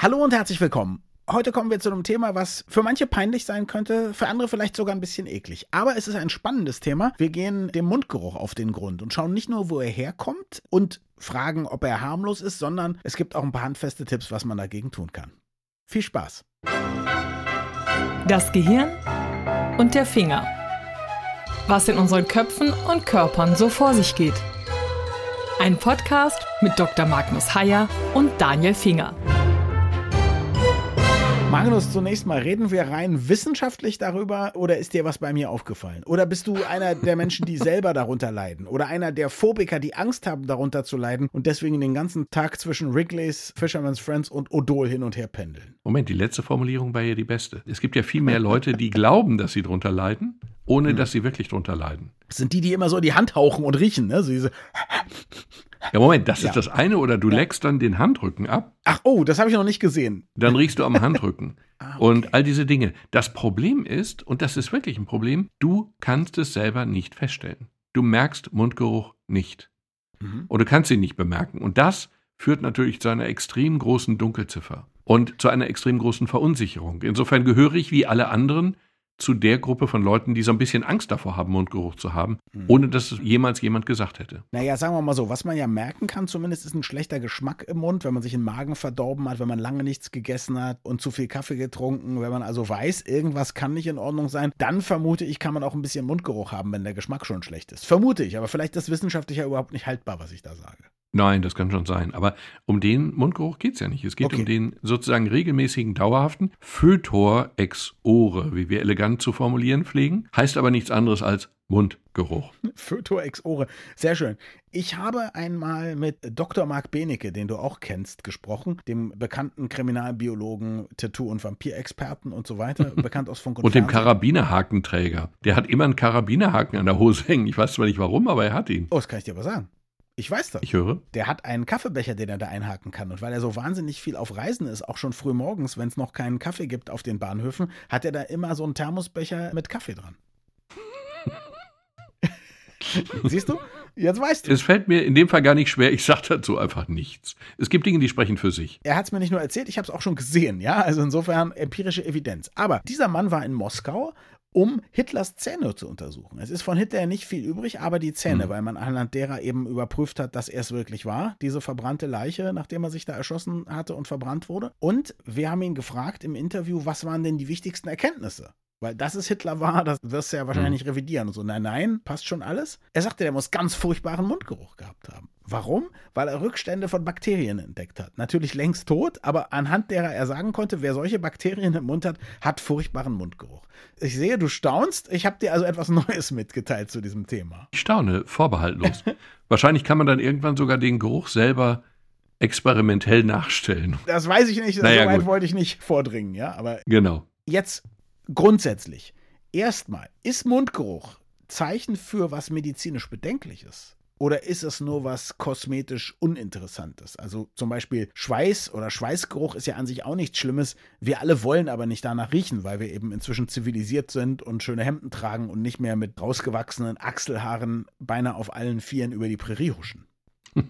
Hallo und herzlich willkommen. Heute kommen wir zu einem Thema, was für manche peinlich sein könnte, für andere vielleicht sogar ein bisschen eklig. Aber es ist ein spannendes Thema. Wir gehen dem Mundgeruch auf den Grund und schauen nicht nur, wo er herkommt und fragen, ob er harmlos ist, sondern es gibt auch ein paar handfeste Tipps, was man dagegen tun kann. Viel Spaß. Das Gehirn und der Finger. Was in unseren Köpfen und Körpern so vor sich geht. Ein Podcast mit Dr. Magnus Heyer und Daniel Finger. Magnus, zunächst mal, reden wir rein wissenschaftlich darüber oder ist dir was bei mir aufgefallen? Oder bist du einer der Menschen, die selber darunter leiden? Oder einer der Phobiker, die Angst haben, darunter zu leiden und deswegen den ganzen Tag zwischen Wrigley's, Fisherman's Friends und Odol hin und her pendeln? Moment, die letzte Formulierung war ja die beste. Es gibt ja viel mehr Leute, die glauben, dass sie drunter leiden, ohne dass sie wirklich drunter leiden. Das sind die, die immer so in die Hand hauchen und riechen, ne? So diese ja, Moment, das Ja. ist das eine oder du Ja. leckst dann den Handrücken ab, Ach, oh, das habe ich noch nicht gesehen. dann riechst du am Handrücken Ah, okay. und all diese Dinge. Das Problem ist, und das ist wirklich ein Problem, du kannst es selber nicht feststellen. Du merkst Mundgeruch nicht Mhm. oder kannst ihn nicht bemerken. Und das führt natürlich zu einer extrem großen Dunkelziffer und zu einer extrem großen Verunsicherung. Insofern gehöre ich wie alle anderen zu der Gruppe von Leuten, die so ein bisschen Angst davor haben, Mundgeruch zu haben, Mhm. ohne dass es jemals jemand gesagt hätte. Naja, sagen wir mal so, was man ja merken kann zumindest, ist ein schlechter Geschmack im Mund, wenn man sich den Magen verdorben hat, wenn man lange nichts gegessen hat und zu viel Kaffee getrunken, wenn man also weiß, irgendwas kann nicht in Ordnung sein, dann vermute ich, kann man auch ein bisschen Mundgeruch haben, wenn der Geschmack schon schlecht ist. Vermute ich, aber vielleicht ist wissenschaftlich ja überhaupt nicht haltbar, was ich da sage. Nein, das kann schon sein. Aber um den Mundgeruch geht es ja nicht. Es geht Okay. um den sozusagen regelmäßigen, dauerhaften Fötor ex ore, wie wir elegant zu formulieren pflegen. Heißt aber nichts anderes als Mundgeruch. Fötor ex ore. Sehr schön. Ich habe einmal mit Dr. Marc Benecke, den du auch kennst, gesprochen, dem bekannten Kriminalbiologen, Tattoo- und Vampirexperten und so weiter, bekannt aus Funk und, Und dem. Karabinerhakenträger. Der hat immer einen Karabinerhaken an der Hose hängen. Ich weiß zwar nicht warum, aber er hat ihn. Oh, das kann ich dir aber sagen. Ich weiß das. Ich höre. Der hat einen Kaffeebecher, den er da einhaken kann. Und weil er so wahnsinnig viel auf Reisen ist, auch schon früh morgens, wenn es noch keinen Kaffee gibt auf den Bahnhöfen, hat er da immer so einen Thermosbecher mit Kaffee dran. Siehst du? Jetzt weißt du. Es fällt mir in dem Fall gar nicht schwer. Ich sage dazu einfach nichts. Es gibt Dinge, die sprechen für sich. Er hat es mir nicht nur erzählt, ich habe es auch schon gesehen, ja. Also insofern empirische Evidenz. Aber dieser Mann war in Moskau, um Hitlers Zähne zu untersuchen. Es ist von Hitler nicht viel übrig, aber die Zähne, Mhm. weil man anhand derer eben überprüft hat, dass er es wirklich war, diese verbrannte Leiche, nachdem er sich da erschossen hatte und verbrannt wurde. Und wir haben ihn gefragt im Interview, was waren denn die wichtigsten Erkenntnisse? Weil das ist Hitler war, das wirst du ja wahrscheinlich nicht revidieren. Und so, nein, nein, passt schon alles. Er sagte, der muss ganz furchtbaren Mundgeruch gehabt haben. Warum? Weil er Rückstände von Bakterien entdeckt hat. Natürlich längst tot, aber anhand derer er sagen konnte, wer solche Bakterien im Mund hat, hat furchtbaren Mundgeruch. Ich sehe, du staunst. Ich habe dir also etwas Neues mitgeteilt zu diesem Thema. Ich staune, vorbehaltlos. Wahrscheinlich kann man dann irgendwann sogar den Geruch selber experimentell nachstellen. Das weiß ich nicht, Naja, so weit gut. wollte ich nicht vordringen, ja. Aber Genau. jetzt grundsätzlich. Erstmal, ist Mundgeruch Zeichen für was medizinisch Bedenkliches? Oder ist es nur was kosmetisch Uninteressantes? Also zum Beispiel Schweiß oder Schweißgeruch ist ja an sich auch nichts Schlimmes. Wir alle wollen aber nicht danach riechen, weil wir eben inzwischen zivilisiert sind und schöne Hemden tragen und nicht mehr mit rausgewachsenen Achselhaaren beinahe auf allen Vieren über die Prärie huschen.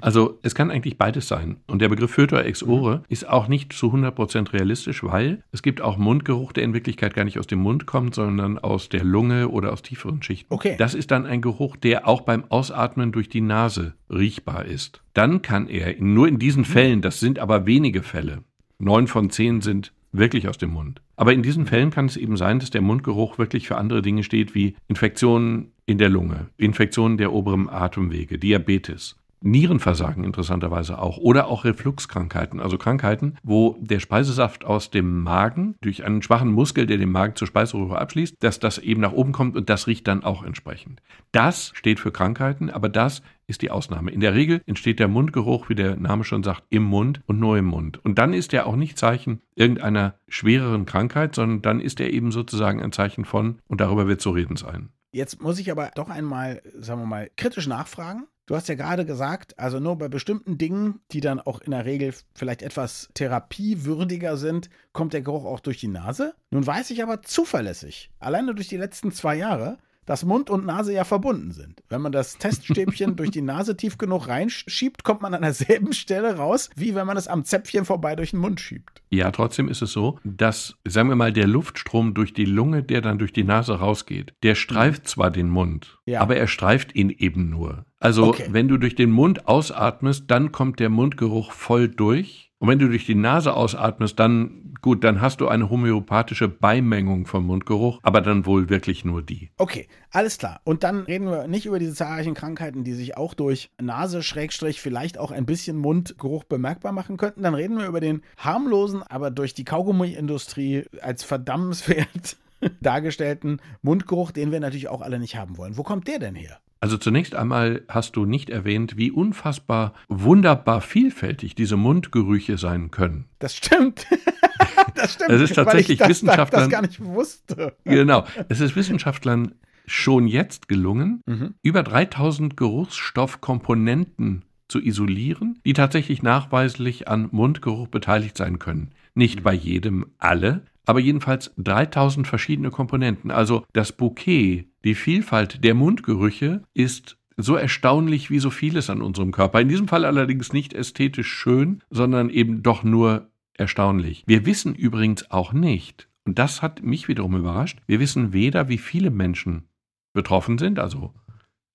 Also es kann eigentlich beides sein. Und der Begriff Fötor ex ore ist auch nicht zu 100% realistisch, weil es gibt auch Mundgeruch, der in Wirklichkeit gar nicht aus dem Mund kommt, sondern aus der Lunge oder aus tieferen Schichten. Okay. Das ist dann ein Geruch, der auch beim Ausatmen durch die Nase riechbar ist. Dann kann er, nur in diesen Fällen, das sind aber wenige Fälle, neun von zehn sind wirklich aus dem Mund. Aber in diesen Fällen kann es eben sein, dass der Mundgeruch wirklich für andere Dinge steht, wie Infektionen in der Lunge, Infektionen der oberen Atemwege, Diabetes. Nierenversagen interessanterweise auch oder auch Refluxkrankheiten, also Krankheiten, wo der Speisesaft aus dem Magen durch einen schwachen Muskel, der den Magen zur Speiseröhre abschließt, dass das eben nach oben kommt und das riecht dann auch entsprechend. Das steht für Krankheiten, aber das ist die Ausnahme. In der Regel entsteht der Mundgeruch, wie der Name schon sagt, im Mund und nur im Mund. Und dann ist er auch nicht Zeichen irgendeiner schwereren Krankheit, sondern dann ist er eben sozusagen ein Zeichen von, und darüber wird zu reden sein. Jetzt muss ich aber doch einmal, sagen wir mal, kritisch nachfragen. Du hast ja gerade gesagt, also nur bei bestimmten Dingen, die dann auch in der Regel vielleicht etwas therapiewürdiger sind, kommt der Geruch auch durch die Nase. Nun weiß ich aber zuverlässig, alleine durch die letzten zwei Jahre, dass Mund und Nase ja verbunden sind. Wenn man das Teststäbchen durch die Nase tief genug reinschiebt, kommt man an derselben Stelle raus, wie wenn man es am Zäpfchen vorbei durch den Mund schiebt. Ja, trotzdem ist es so, dass, sagen wir mal, der Luftstrom durch die Lunge, der dann durch die Nase rausgeht, der streift zwar den Mund, Ja. aber er streift ihn eben nur. Also, Okay. wenn du durch den Mund ausatmest, dann kommt der Mundgeruch voll durch. Und wenn du durch die Nase ausatmest, dann, gut, dann hast du eine homöopathische Beimengung vom Mundgeruch, aber dann wohl wirklich nur die. Okay, alles klar. Und dann reden wir nicht über diese zahlreichen Krankheiten, die sich auch durch Nase, Schrägstrich, vielleicht auch ein bisschen Mundgeruch bemerkbar machen könnten. Dann reden wir über den harmlosen, aber durch die Kaugummiindustrie als verdammenswert dargestellten Mundgeruch, den wir natürlich auch alle nicht haben wollen. Wo kommt der denn her? Also zunächst einmal hast du nicht erwähnt, wie unfassbar wunderbar vielfältig diese Mundgerüche sein können. Das stimmt. das stimmt. Es ist tatsächlich ich das, Wissenschaftlern- das gar nicht wusste. Genau. Es ist Wissenschaftlern schon jetzt gelungen, Mhm. über 3000 Geruchsstoffkomponenten zu isolieren, die tatsächlich nachweislich an Mundgeruch beteiligt sein können. Nicht bei jedem alle, aber jedenfalls 3000 verschiedene Komponenten. Also das Bouquet, die Vielfalt der Mundgerüche ist so erstaunlich wie so vieles an unserem Körper. In diesem Fall allerdings nicht ästhetisch schön, sondern eben doch nur erstaunlich. Wir wissen übrigens auch nicht, und das hat mich wiederum überrascht, wir wissen weder, wie viele Menschen betroffen sind, also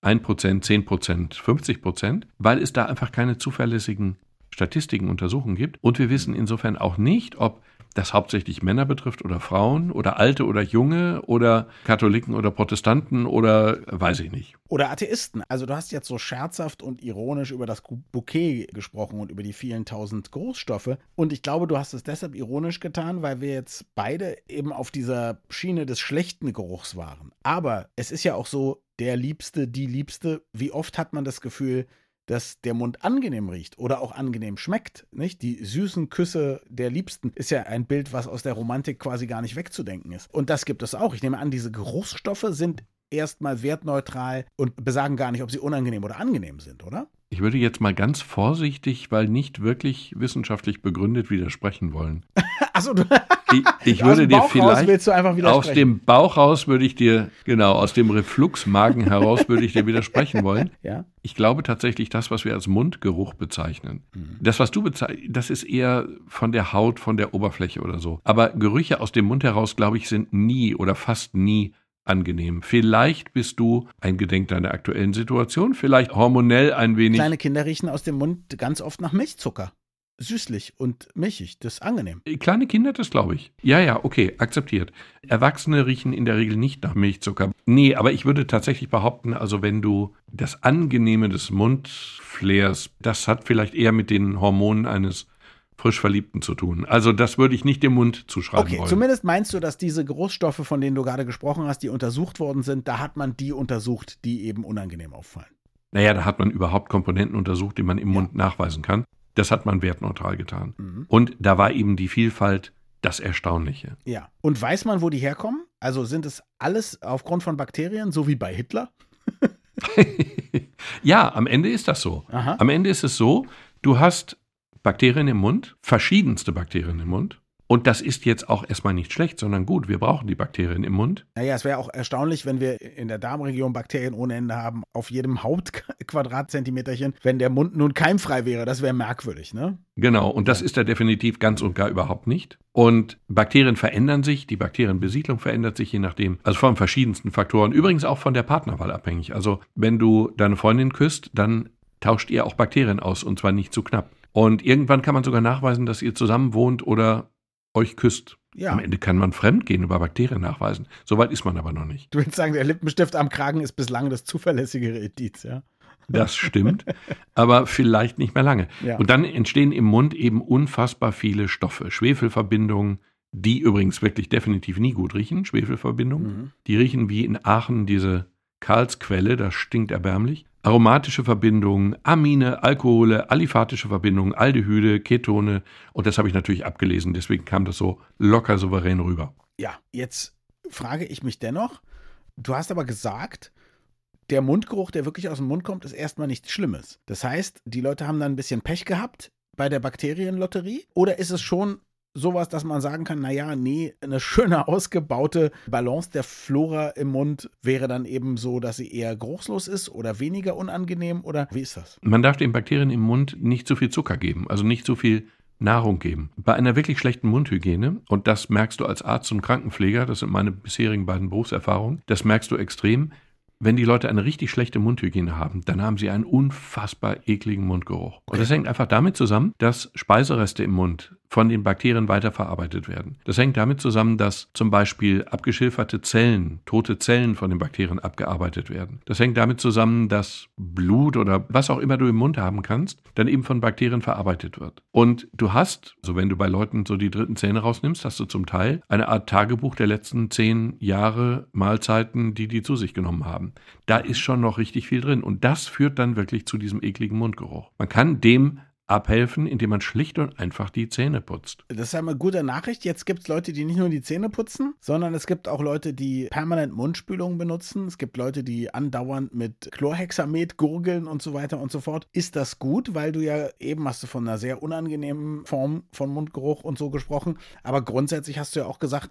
1%, 10%, 50%, weil es da einfach keine zuverlässigen Statistiken, Untersuchungen gibt. Und wir wissen insofern auch nicht, ob das hauptsächlich Männer betrifft oder Frauen oder Alte oder Junge oder Katholiken oder Protestanten oder weiß ich nicht. Oder Atheisten. Also du hast jetzt so scherzhaft und ironisch über das Bouquet gesprochen und über die vielen tausend Geruchsstoffe. Und ich glaube, du hast es deshalb ironisch getan, weil wir jetzt beide eben auf dieser Schiene des schlechten Geruchs waren. Aber es ist ja auch so, der Liebste, die Liebste, wie oft hat man das Gefühl, dass der Mund angenehm riecht oder auch angenehm schmeckt, nicht? Die süßen Küsse der Liebsten ist ja ein Bild, was aus der Romantik quasi gar nicht wegzudenken ist. Und das gibt es auch. Ich nehme an, diese Geruchsstoffe sind erstmal wertneutral und besagen gar nicht, ob sie unangenehm oder angenehm sind, oder? Ich würde jetzt mal ganz vorsichtig, weil nicht wirklich wissenschaftlich begründet widersprechen wollen. Achso, du Ich, ich würde dir vielleicht aus dem Bauch raus würde ich dir, genau, aus dem Refluxmagen heraus würde ich dir widersprechen wollen. ja? Ich glaube tatsächlich, das, was wir als Mundgeruch bezeichnen, das, was du bezeichnest, das ist eher von der Haut, von der Oberfläche oder so. Aber Gerüche aus dem Mund heraus, glaube ich, sind nie oder fast nie angenehm. Vielleicht bist du eingedenk deiner aktuellen Situation, vielleicht hormonell ein wenig. Kleine Kinder riechen aus dem Mund ganz oft nach Milchzucker. Süßlich und milchig, das ist angenehm. Kleine Kinder, das glaube ich. Ja, ja, okay, akzeptiert. Erwachsene riechen in der Regel nicht nach Milchzucker. Nee, aber ich würde tatsächlich behaupten, also wenn du das Angenehme des Mundflairs, das hat vielleicht eher mit den Hormonen eines frisch Verliebten zu tun. Also das würde ich nicht dem Mund zuschreiben Okay, wollen. zumindest meinst du, dass diese Geruchsstoffe, von denen du gerade gesprochen hast, die untersucht worden sind, da hat man die untersucht, die eben unangenehm auffallen. Naja, da hat man überhaupt Komponenten untersucht, die man im Mund nachweisen kann. Das hat man wertneutral getan. Mhm. Und da war eben die Vielfalt das Erstaunliche. Ja. Und weiß man, wo die herkommen? Also sind es alles aufgrund von Bakterien, so wie bei Hitler? ja, am Ende ist das so. Aha. Am Ende ist es so, du hast Bakterien im Mund, verschiedenste Bakterien im Mund. Und das ist jetzt auch erstmal nicht schlecht, sondern gut. Wir brauchen die Bakterien im Mund. Naja, es wäre auch erstaunlich, wenn wir in der Darmregion Bakterien ohne Ende haben, auf jedem Hauptquadratzentimeterchen, wenn der Mund nun keimfrei wäre. Das wäre merkwürdig, ne? Genau. Und das ist er definitiv ganz und gar überhaupt nicht. Und Bakterien verändern sich. Die Bakterienbesiedlung verändert sich je nachdem. Also von verschiedensten Faktoren. Übrigens auch von der Partnerwahl abhängig. Also wenn du deine Freundin küsst, dann tauscht ihr auch Bakterien aus und zwar nicht zu knapp. Und irgendwann kann man sogar nachweisen, dass ihr zusammen wohnt oder euch küsst. Ja. Am Ende kann man Fremdgehen über Bakterien nachweisen. Soweit ist man aber noch nicht. Du willst sagen, der Lippenstift am Kragen ist bislang das zuverlässigere Indiz, ja? Das stimmt, aber vielleicht nicht mehr lange. Ja. Und dann entstehen im Mund eben unfassbar viele Stoffe. Schwefelverbindungen, die übrigens wirklich definitiv nie gut riechen. Schwefelverbindungen. Mhm. Die riechen wie in Aachen diese Karlsquelle, das stinkt erbärmlich. Aromatische Verbindungen, Amine, Alkohole, aliphatische Verbindungen, Aldehyde, Ketone. Und das habe ich natürlich abgelesen, deswegen kam das so locker souverän rüber. Ja, jetzt frage ich mich dennoch, du hast aber gesagt, der Mundgeruch, der wirklich aus dem Mund kommt, ist erstmal nichts Schlimmes. Das heißt, die Leute haben dann ein bisschen Pech gehabt bei der Bakterienlotterie? Oder ist es schon sowas, dass man sagen kann, naja, nee, eine schöne ausgebaute Balance der Flora im Mund wäre dann eben so, dass sie eher geruchslos ist oder weniger unangenehm oder wie ist das? Man darf den Bakterien im Mund nicht zu viel Zucker geben, also nicht zu viel Nahrung geben. Bei einer wirklich schlechten Mundhygiene, und das merkst du als Arzt und Krankenpfleger, das sind meine bisherigen beiden Berufserfahrungen, das merkst du extrem, wenn die Leute eine richtig schlechte Mundhygiene haben, dann haben sie einen unfassbar ekligen Mundgeruch. Und das hängt einfach damit zusammen, dass Speisereste im Mund von den Bakterien weiterverarbeitet werden. Das hängt damit zusammen, dass zum Beispiel abgeschilferte Zellen, tote Zellen von den Bakterien abgearbeitet werden. Das hängt damit zusammen, dass Blut oder was auch immer du im Mund haben kannst, dann eben von Bakterien verarbeitet wird. Und du hast, so wenn du bei Leuten so die dritten Zähne rausnimmst, hast du zum Teil eine Art Tagebuch der letzten zehn Jahre Mahlzeiten, die die zu sich genommen haben. Da ist schon noch richtig viel drin. Und das führt dann wirklich zu diesem ekligen Mundgeruch. Man kann dem abhelfen, indem man schlicht und einfach die Zähne putzt. Das ist eine gute Nachricht. Jetzt gibt es Leute, die nicht nur die Zähne putzen, sondern es gibt auch Leute, die permanent Mundspülungen benutzen. Es gibt Leute, die andauernd mit Chlorhexamet gurgeln und so weiter und so fort. Ist das gut, weil du ja eben hast du von einer sehr unangenehmen Form von Mundgeruch und so gesprochen, aber grundsätzlich hast du ja auch gesagt,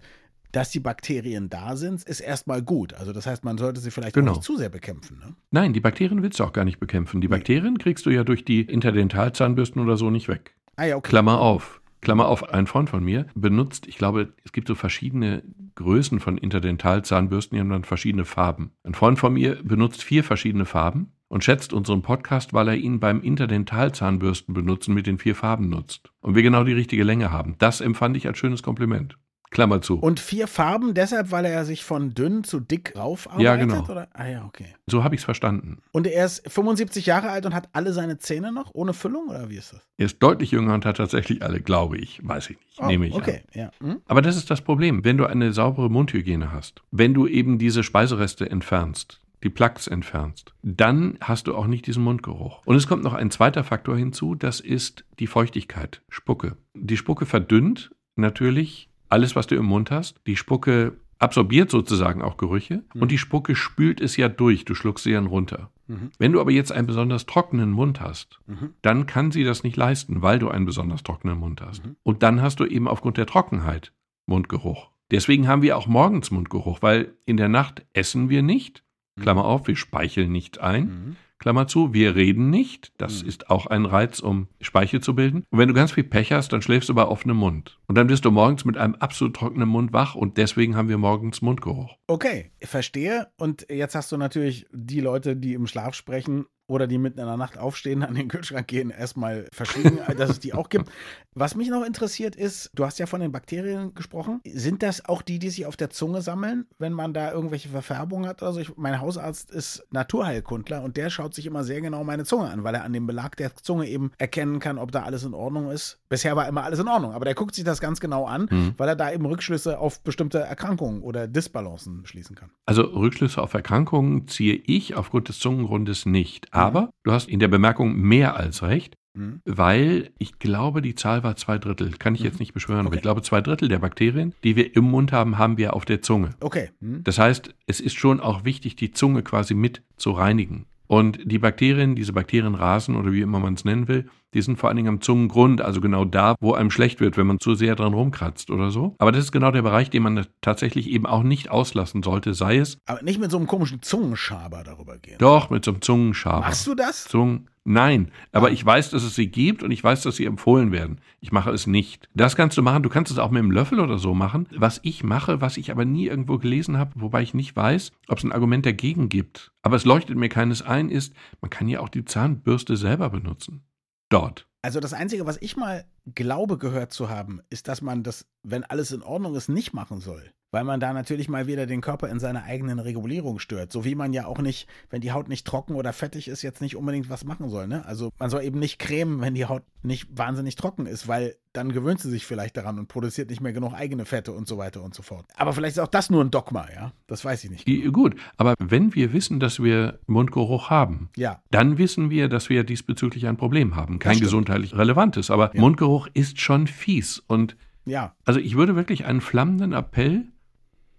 dass die Bakterien da sind, ist erstmal gut. Also das heißt, man sollte sie vielleicht Genau. auch nicht zu sehr bekämpfen. Ne? Nein, die Bakterien willst du auch gar nicht bekämpfen. Die Bakterien kriegst du ja durch die Interdentalzahnbürsten oder so nicht weg. Ah ja, okay. Klammer auf. Klammer auf, ein Freund von mir benutzt, ich glaube, es gibt so verschiedene Größen von Interdentalzahnbürsten, die haben dann verschiedene Farben. Ein Freund von mir benutzt vier verschiedene Farben und schätzt unseren Podcast, weil er ihn beim Interdentalzahnbürsten benutzen mit den vier Farben nutzt. Und wir genau die richtige Länge haben. Das empfand ich als schönes Kompliment. Klammer zu. Und vier Farben deshalb, weil er sich von dünn zu dick raufarbeitet? Ja, genau. Oder? Ah ja, okay. so habe ich es verstanden. Und er ist 75 Jahre alt und hat alle seine Zähne noch ohne Füllung oder wie ist das? Er ist deutlich jünger und hat tatsächlich alle, glaube ich. Weiß ich nicht. Oh, Nehme ich Okay, an. ja. Hm? Aber das ist das Problem, wenn du eine saubere Mundhygiene hast, wenn du eben diese Speisereste entfernst, die Plaques entfernst, dann hast du auch nicht diesen Mundgeruch. Und es kommt noch ein zweiter Faktor hinzu, das ist die Feuchtigkeit, Spucke. Die Spucke verdünnt natürlich alles, was du im Mund hast. Die Spucke absorbiert sozusagen auch Gerüche und die Spucke spült es ja durch, du schluckst sie dann runter. Mhm. Wenn du aber jetzt einen besonders trockenen Mund hast, Mhm. dann kann sie das nicht leisten, weil du einen besonders trockenen Mund hast. Mhm. Und dann hast du eben aufgrund der Trockenheit Mundgeruch. Deswegen haben wir auch morgens Mundgeruch, weil in der Nacht essen wir nicht, Klammer auf, wir speicheln nicht ein, Mhm. Klammer zu, wir reden nicht, das Mhm. ist auch ein Reiz, um Speichel zu bilden. Und wenn du ganz viel Pech hast, dann schläfst du bei offenem Mund. Und dann bist du morgens mit einem absolut trockenen Mund wach und deswegen haben wir morgens Mundgeruch. Okay, verstehe. Und jetzt hast du natürlich die Leute, die im Schlaf sprechen oder die mitten in der Nacht aufstehen, an den Kühlschrank gehen, erstmal verschwiegen, dass es die auch gibt. Was mich noch interessiert ist, du hast ja von den Bakterien gesprochen. Sind das auch die, die sich auf der Zunge sammeln, wenn man da irgendwelche Verfärbungen hat? Also ich, mein Hausarzt ist Naturheilkundler und der schaut sich immer sehr genau meine Zunge an, weil er an dem Belag der Zunge eben erkennen kann, ob da alles in Ordnung ist. Bisher war immer alles in Ordnung, aber der guckt sich das ganz genau an, Mhm. weil er da eben Rückschlüsse auf bestimmte Erkrankungen oder Disbalancen schließen kann. Also Rückschlüsse auf Erkrankungen ziehe ich aufgrund des Zungengrundes nicht. Aber du hast in der Bemerkung mehr als recht, Mhm. weil ich glaube, die Zahl war zwei Drittel. Kann ich jetzt nicht beschwören, aber Okay. ich glaube, zwei Drittel der Bakterien, die wir im Mund haben, haben wir auf der Zunge. Okay. Hm. Das heißt, es ist schon auch wichtig, die Zunge quasi mit zu reinigen. Und die Bakterien, diese Bakterienrasen oder wie immer man es nennen will, die sind vor allen Dingen am Zungengrund, also genau da, wo einem schlecht wird, wenn man zu sehr dran rumkratzt oder so. Aber das ist genau der Bereich, den man tatsächlich eben auch nicht auslassen sollte, sei es Aber nicht mit so einem komischen Zungenschaber darüber gehen. doch mit so einem Zungenschaber. Machst du das? Zungen. Nein, aber ich weiß, dass es sie gibt und ich weiß, dass sie empfohlen werden. Ich mache es nicht. Das kannst du machen. Du kannst es auch mit einem Löffel oder so machen. Was ich mache, was ich aber nie irgendwo gelesen habe, wobei ich nicht weiß, ob es ein Argument dagegen gibt. Aber es leuchtet mir keines ein, ist, man kann ja auch die Zahnbürste selber benutzen. Dort. Also das Einzige, was ich mal glaube gehört zu haben, ist, dass man das, wenn alles in Ordnung ist, nicht machen soll. Weil man da natürlich mal wieder den Körper in seiner eigenen Regulierung stört. So wie man ja auch nicht, wenn die Haut nicht trocken oder fettig ist, jetzt nicht unbedingt was machen soll. Ne? Also man soll eben nicht cremen, wenn die Haut nicht wahnsinnig trocken ist, weil dann gewöhnt sie sich vielleicht daran und produziert nicht mehr genug eigene Fette und so weiter und so fort. Aber vielleicht ist auch das nur ein Dogma, ja? Das weiß ich nicht. Die, gut, aber wenn wir wissen, dass wir Mundgeruch haben, Ja, dann wissen wir, dass wir diesbezüglich ein Problem haben. Kein gesundheitlich relevantes, aber Ja. Mundgeruch ist schon fies. Und ja. Also ich würde wirklich einen flammenden Appell,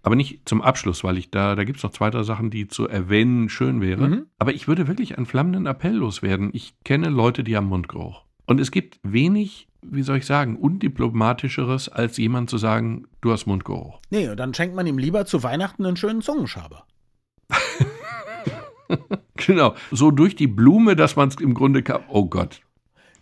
aber nicht zum Abschluss, weil ich da, da gibt es noch zwei, drei Sachen, die zu erwähnen schön wäre. Mhm. Aber ich würde wirklich einen flammenden Appell loswerden. Ich kenne Leute, die haben Mundgeruch. Und es gibt wenig, wie soll ich sagen, undiplomatischeres, als jemand zu sagen, du hast Mundgeruch. Nee, dann schenkt man ihm lieber zu Weihnachten einen schönen Zungenschaber. genau, so durch die Blume, dass man es im Grunde kann. Oh Gott.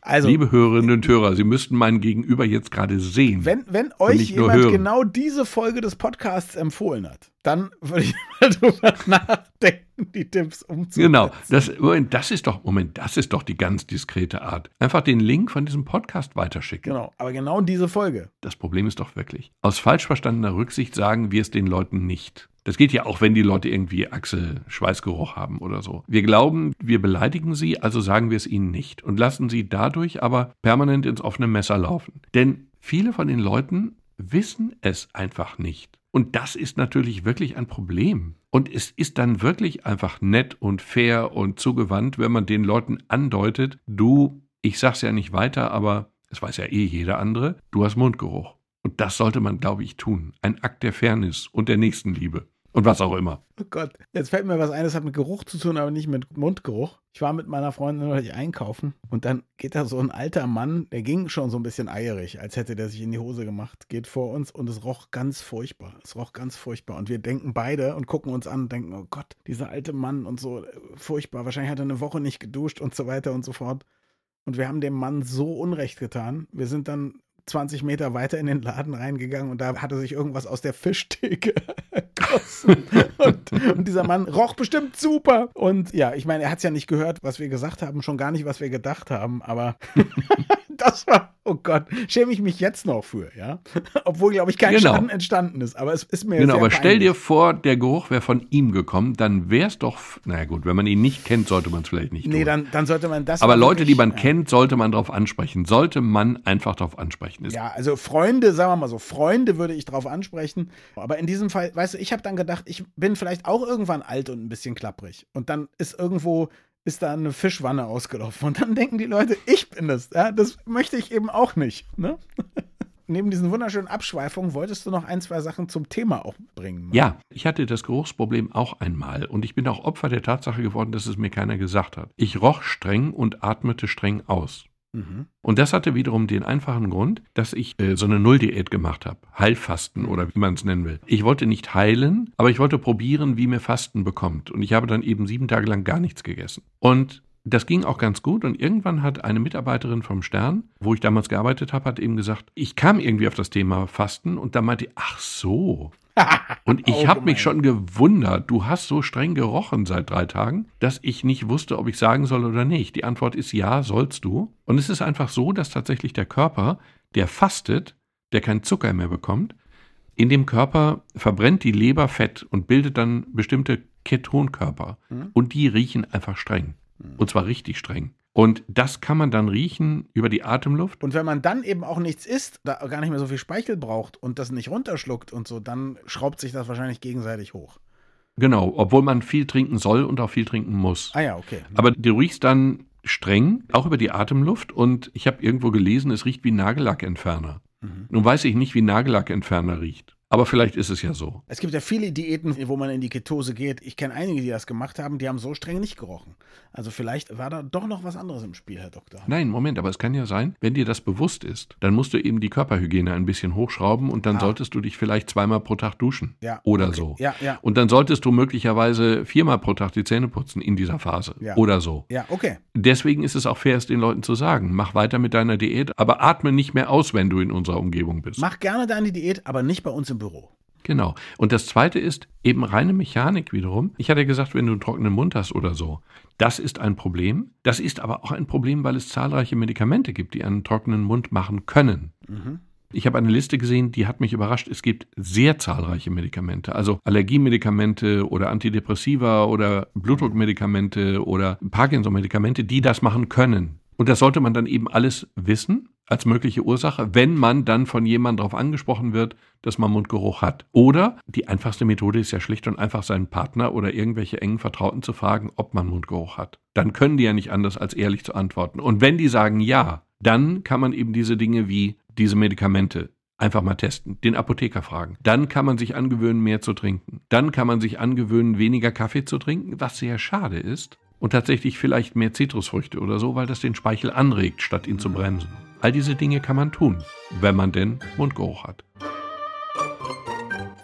Also, Liebe Hörerinnen und Hörer, Sie müssten meinen Gegenüber jetzt gerade sehen. Wenn, wenn euch jemand genau diese Folge des Podcasts empfohlen hat, dann würde ich mal drüber nachdenken, die Tipps umzusetzen. Genau, das, das ist doch, Moment, das ist doch die ganz diskrete Art. Einfach den Link von diesem Podcast weiterschicken. Genau, aber genau diese Folge. Das Problem ist doch wirklich, aus falsch verstandener Rücksicht sagen wir es den Leuten nicht. Das geht ja auch, wenn die Leute irgendwie Achselschweißgeruch haben oder so. Wir glauben, wir beleidigen sie, also sagen wir es ihnen nicht und lassen sie dadurch aber permanent ins offene Messer laufen. Denn viele von den Leuten wissen es einfach nicht. Und das ist natürlich wirklich ein Problem. Und es ist dann wirklich einfach nett und fair und zugewandt, wenn man den Leuten andeutet, du, ich sag's ja nicht weiter, aber es weiß ja eh jeder andere, du hast Mundgeruch. Und das sollte man, glaube ich, tun. Ein Akt der Fairness und der Nächstenliebe. Und was auch immer. Oh Gott, jetzt fällt mir was ein, das hat mit Geruch zu tun, aber nicht mit Mundgeruch. Ich war mit meiner Freundin neulich einkaufen und dann geht da so ein alter Mann, der ging schon so ein bisschen eierig, als hätte der sich in die Hose gemacht, geht vor uns und es roch ganz furchtbar. Es roch ganz furchtbar. Und wir denken beide und gucken uns an und denken, oh Gott, dieser alte Mann und so, furchtbar. Wahrscheinlich hat er eine Woche nicht geduscht und so weiter und so fort. Und wir haben dem Mann so Unrecht getan. Wir sind dann 20 Meter weiter in den Laden reingegangen und da hatte sich irgendwas aus der Fischtheke gegossen. Und, und, dieser Mann roch bestimmt super. Und ja, ich meine, er hat es ja nicht gehört, was wir gesagt haben, schon gar nicht, was wir gedacht haben, aber das war, oh Gott, schäme ich mich jetzt noch für, ja. Obwohl, glaube ich, kein genau. Schaden entstanden ist, aber es ist mir Genau, aber peinlich. stell dir vor, der Geruch wäre von ihm gekommen, dann wäre es doch, naja gut, wenn man ihn nicht kennt, sollte man es vielleicht nicht tun. Nee, dann, dann sollte man das. Aber Leute, die man ja. kennt, sollte man darauf ansprechen. Sollte man einfach darauf ansprechen. Ja, also Freunde, sagen wir mal so, Freunde würde ich darauf ansprechen. Aber in diesem Fall, weißt du, ich habe dann gedacht, ich bin vielleicht auch irgendwann alt und ein bisschen klapprig. Und dann ist irgendwo ist da eine Fischwanne ausgelaufen. Und dann denken die Leute, ich bin das. Ja, das möchte ich eben auch nicht. Ne? Neben diesen wunderschönen Abschweifungen wolltest du noch ein, zwei Sachen zum Thema auch bringen. Mann. Ja, ich hatte das Geruchsproblem auch einmal und ich bin auch Opfer der Tatsache geworden, dass es mir keiner gesagt hat. Ich roch streng und atmete streng aus. Mhm. Und das hatte wiederum den einfachen Grund, dass ich äh, so eine Nulldiät gemacht habe. Heilfasten oder wie man es nennen will. Ich wollte nicht heilen, aber ich wollte probieren, wie mir Fasten bekommt. Und ich habe dann eben sieben Tage lang gar nichts gegessen. Und das ging auch ganz gut und irgendwann hat eine Mitarbeiterin vom Stern, wo ich damals gearbeitet habe, hat eben gesagt, ich kam irgendwie auf das Thema Fasten und da meinte, ach so, und ich habe mich schon gewundert, du hast so streng gerochen seit drei Tagen, dass ich nicht wusste, ob ich sagen soll oder nicht. Die Antwort ist ja, sollst du. Und es ist einfach so, dass tatsächlich der Körper, der fastet, der keinen Zucker mehr bekommt, in dem Körper verbrennt die Leber Fett und bildet dann bestimmte Ketonkörper. Mhm. Und die riechen einfach streng. Mhm. Und zwar richtig streng. Und das kann man dann riechen über die Atemluft. Und wenn man dann eben auch nichts isst, da gar nicht mehr so viel Speichel braucht und das nicht runterschluckt und so, dann schraubt sich das wahrscheinlich gegenseitig hoch. Genau, obwohl man viel trinken soll und auch viel trinken muss. Ah ja, okay. Aber du riechst dann streng, auch über die Atemluft und ich habe irgendwo gelesen, es riecht wie Nagellackentferner. Mhm. Nun weiß ich nicht, wie Nagellackentferner riecht. Aber vielleicht ist es ja so. Es gibt ja viele Diäten, wo man in die Ketose geht. Ich kenne einige, die das gemacht haben, die haben so streng nicht gerochen. Also vielleicht war da doch noch was anderes im Spiel, Herr Doktor. Nein, Moment, aber es kann ja sein, wenn dir das bewusst ist, dann musst du eben die Körperhygiene ein bisschen hochschrauben und dann ah. solltest du dich vielleicht zweimal pro Tag duschen. Ja. Oder okay. so. Ja, ja. Und dann solltest du möglicherweise viermal pro Tag die Zähne putzen in dieser Phase. Ja. Oder so. Ja, okay. Deswegen ist es auch fair, es den Leuten zu sagen. Mach weiter mit deiner Diät, aber atme nicht mehr aus, wenn du in unserer Umgebung bist. Mach gerne deine Diät, aber nicht bei uns im Büro. Genau. Und das zweite ist eben reine Mechanik wiederum. Ich hatte gesagt, wenn du einen trockenen Mund hast oder so, das ist ein Problem. Das ist aber auch ein Problem, weil es zahlreiche Medikamente gibt, die einen trockenen Mund machen können. Mhm. Ich habe eine Liste gesehen, die hat mich überrascht. Es gibt sehr zahlreiche Medikamente, also Allergiemedikamente oder Antidepressiva oder Blutdruckmedikamente oder Parkinson-Medikamente, die das machen können. Und das sollte man dann eben alles wissen als mögliche Ursache, wenn man dann von jemandem darauf angesprochen wird, dass man Mundgeruch hat. Oder die einfachste Methode ist ja schlicht und einfach seinen Partner oder irgendwelche engen Vertrauten zu fragen, ob man Mundgeruch hat. Dann können die ja nicht anders als ehrlich zu antworten. Und wenn die sagen ja, dann kann man eben diese Dinge wie diese Medikamente einfach mal testen, den Apotheker fragen. Dann kann man sich angewöhnen, mehr zu trinken. Dann kann man sich angewöhnen, weniger Kaffee zu trinken, was sehr schade ist, Und tatsächlich vielleicht mehr Zitrusfrüchte oder so, weil das den Speichel anregt, statt ihn zu bremsen. All diese Dinge kann man tun, wenn man denn Mundgeruch hat.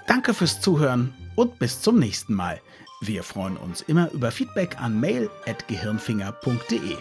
Danke fürs Zuhören und bis zum nächsten Mal. Wir freuen uns immer über Feedback an mail.gehirnfinger.de.